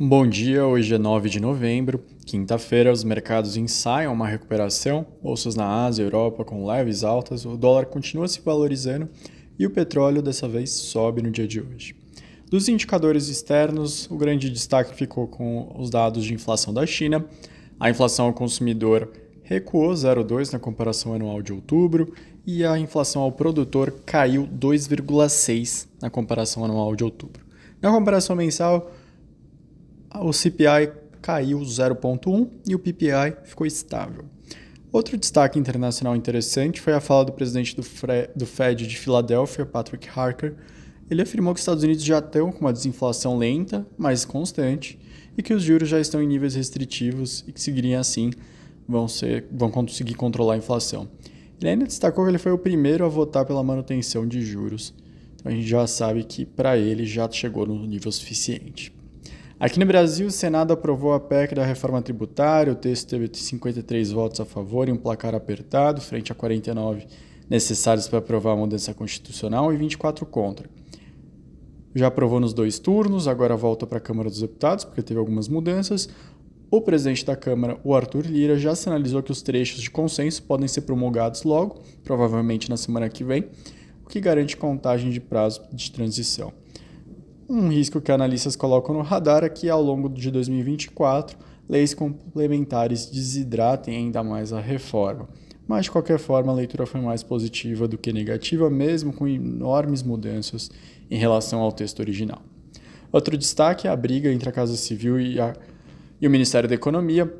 Bom dia, hoje é 9 de novembro, quinta-feira. Os mercados ensaiam uma recuperação, bolsas na Ásia e Europa com leves altas, o dólar continua se valorizando e o petróleo dessa vez sobe no dia de hoje. Dos indicadores externos, o grande destaque ficou com os dados de inflação da China. A inflação ao consumidor recuou 0,2 na comparação anual de outubro e a inflação ao produtor caiu 2,6 na comparação anual de outubro. Na comparação mensal, o CPI caiu 0,1 e o PPI ficou estável. Outro destaque internacional interessante foi a fala do presidente do, do Fed de Filadélfia, Patrick Harker. Ele afirmou que os Estados Unidos já estão com uma desinflação lenta, mas constante, e que os juros já estão em níveis restritivos e que seguiriam assim vão, ser, vão conseguir controlar a inflação. Ele ainda destacou que ele foi o primeiro a votar pela manutenção de juros. Então a gente já sabe que para ele já chegou no nível suficiente. Aqui no Brasil, o Senado aprovou a PEC da reforma tributária. O texto teve 53 votos a favor e um placar apertado, frente a 49 necessários para aprovar a mudança constitucional e 24 contra. Já aprovou nos dois turnos, agora volta para a Câmara dos Deputados, porque teve algumas mudanças. O presidente da Câmara, o Arthur Lira, já sinalizou que os trechos de consenso podem ser promulgados logo, provavelmente na semana que vem, o que garante contagem de prazo de transição. Um risco que analistas colocam no radar é que, ao longo de 2024, leis complementares desidratem ainda mais a reforma. Mas, de qualquer forma, a leitura foi mais positiva do que negativa, mesmo com enormes mudanças em relação ao texto original. Outro destaque é a briga entre a Casa Civil e, a, e o Ministério da Economia,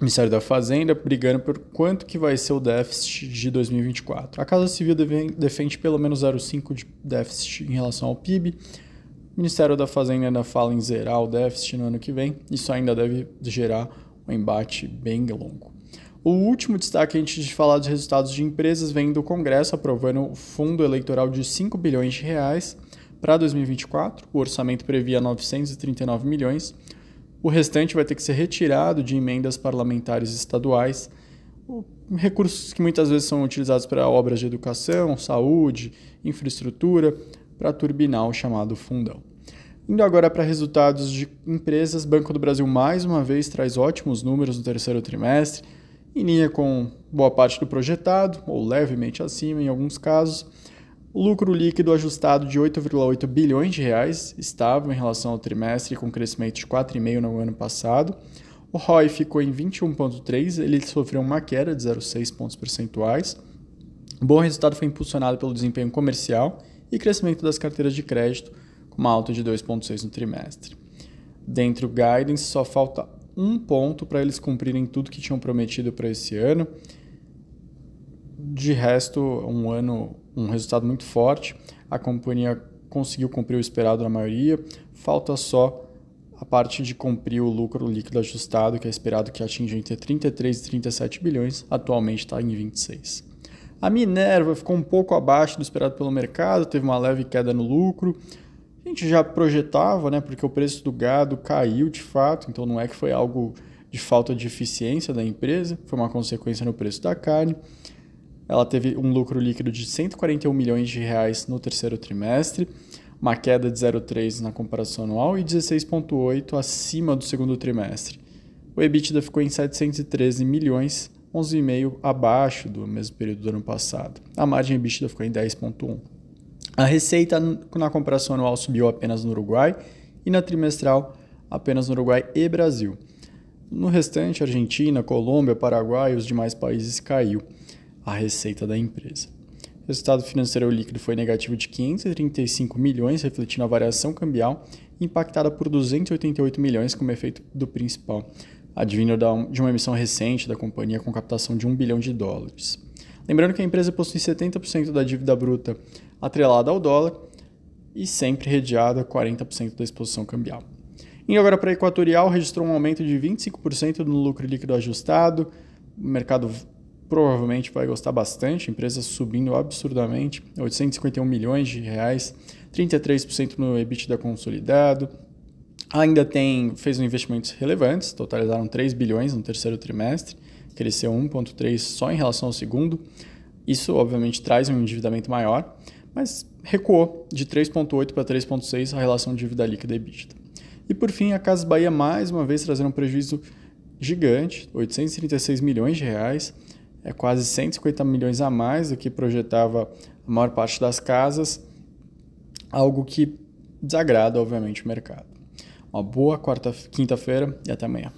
Ministério da Fazenda, brigando por quanto que vai ser o déficit de 2024. A Casa Civil defende pelo menos 0,5% de déficit em relação ao PIB, o Ministério da Fazenda ainda fala em zerar o déficit no ano que vem. Isso ainda deve gerar um embate bem longo. O último destaque antes de falar dos resultados de empresas vem do Congresso aprovando o fundo eleitoral de 5 bilhões de reais para 2024. O orçamento previa 939 milhões. O restante vai ter que ser retirado de emendas parlamentares estaduais, recursos que muitas vezes são utilizados para obras de educação, saúde, infraestrutura, para turbinar o chamado fundão. Indo agora para resultados de empresas, Banco do Brasil mais uma vez traz ótimos números no terceiro trimestre, em linha com boa parte do projetado, ou levemente acima em alguns casos. Lucro líquido ajustado de 8,8 bilhões de reais, estável em relação ao trimestre, com crescimento de 4,5% no ano passado. O ROI ficou em 21,3%, ele sofreu uma queda de 0,6 pontos percentuais. O bom resultado foi impulsionado pelo desempenho comercial e crescimento das carteiras de crédito, com uma alta de 2,6 no trimestre. Dentro do guidance, só falta um ponto para eles cumprirem tudo que tinham prometido para esse ano. De resto, um ano, um resultado muito forte. A companhia conseguiu cumprir o esperado na maioria. Falta só a parte de cumprir o lucro líquido ajustado, que é esperado que atinja entre 33 e 37 bilhões, atualmente está em 26. A Minerva ficou um pouco abaixo do esperado pelo mercado, teve uma leve queda no lucro. A gente já projetava, né, porque o preço do gado caiu de fato, então não é que foi algo de falta de eficiência da empresa, foi uma consequência no preço da carne. Ela teve um lucro líquido de 141 milhões de reais no terceiro trimestre, uma queda de 0,3 na comparação anual e 16,8 acima do segundo trimestre. O EBITDA ficou em 713 milhões, 11,5% abaixo do mesmo período do ano passado. A margem EBITDA ficou em 10,1%. A receita na comparação anual subiu apenas no Uruguai e na trimestral apenas no Uruguai e Brasil. No restante, Argentina, Colômbia, Paraguai e os demais países caiu a receita da empresa. O resultado financeiro líquido foi negativo de 535 milhões, refletindo a variação cambial, impactada por 288 milhões como efeito do principal advindo de uma emissão recente da companhia com captação de 1 bilhão de dólares. Lembrando que a empresa possui 70% da dívida bruta atrelada ao dólar e sempre redeada 40% da exposição cambial. Indo agora para a Equatorial, registrou um aumento de 25% no lucro líquido ajustado. O mercado provavelmente vai gostar bastante, a empresa subindo absurdamente, 851 milhões de reais, 33% no EBITDA consolidado, Ainda tem, fez um investimentos relevantes, totalizaram 3 bilhões no terceiro trimestre, cresceu 1,3 só em relação ao segundo. Isso, obviamente, traz um endividamento maior, mas recuou de 3,8 para 3,6 a relação dívida líquida e EBITDA. E por fim, a Casas Bahia mais uma vez trazendo um prejuízo gigante, 836 milhões de reais, é quase 150 milhões a mais do que projetava a maior parte das casas, algo que desagrada, obviamente, o mercado. Uma boa quarta, quinta-feira e até amanhã.